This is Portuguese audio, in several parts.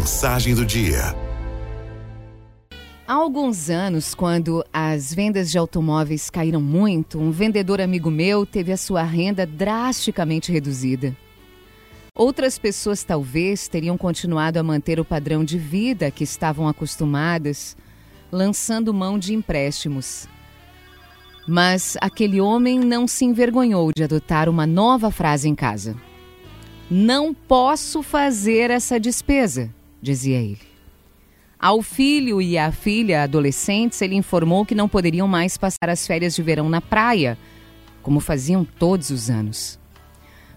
Mensagem do dia. Há alguns anos, quando as vendas de automóveis caíram muito, um vendedor amigo meu teve a sua renda drasticamente reduzida. Outras pessoas talvez teriam continuado a manter o padrão de vida que estavam acostumadas, lançando mão de empréstimos. Mas aquele homem não se envergonhou de adotar uma nova frase em casa. Não posso fazer essa despesa, dizia ele. Ao filho e à filha adolescentes, ele informou que não poderiam mais passar as férias de verão na praia, como faziam todos os anos.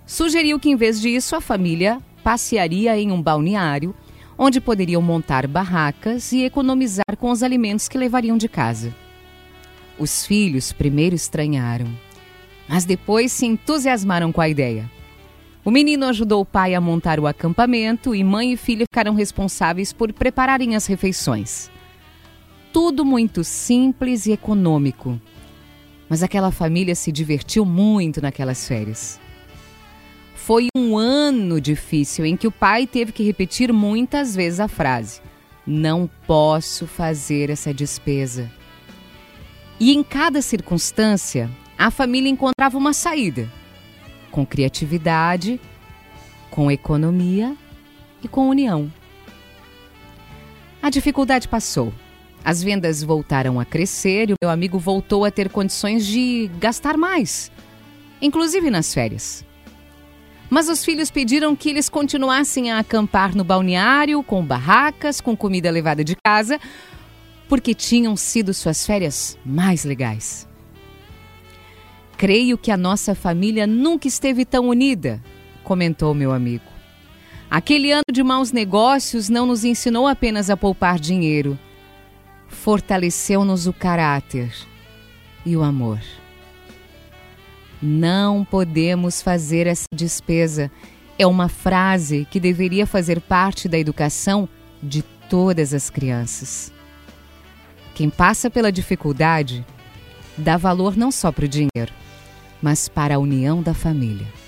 Sugeriu que, em vez disso, a família passearia em um balneário, onde poderiam montar barracas e economizar com os alimentos que levariam de casa. Os filhos primeiro estranharam, mas depois se entusiasmaram com a ideia. O menino ajudou o pai a montar o acampamento e mãe e filha ficaram responsáveis por prepararem as refeições. Tudo muito simples e econômico. Mas aquela família se divertiu muito naquelas férias. Foi um ano difícil em que o pai teve que repetir muitas vezes a frase: Não posso fazer essa despesa. E em cada circunstância, a família encontrava uma saída com criatividade, com economia e com união. A dificuldade passou. As vendas voltaram a crescer e o meu amigo voltou a ter condições de gastar mais, inclusive nas férias. Mas os filhos pediram que eles continuassem a acampar no balneário, com barracas, com comida levada de casa, porque tinham sido suas férias mais legais. Creio que a nossa família nunca esteve tão unida, comentou meu amigo. Aquele ano de maus negócios não nos ensinou apenas a poupar dinheiro, fortaleceu-nos o caráter e o amor. Não podemos fazer essa despesa. É uma frase que deveria fazer parte da educação de todas as crianças. Quem passa pela dificuldade dá valor não só para o dinheiro, mas para a união da família.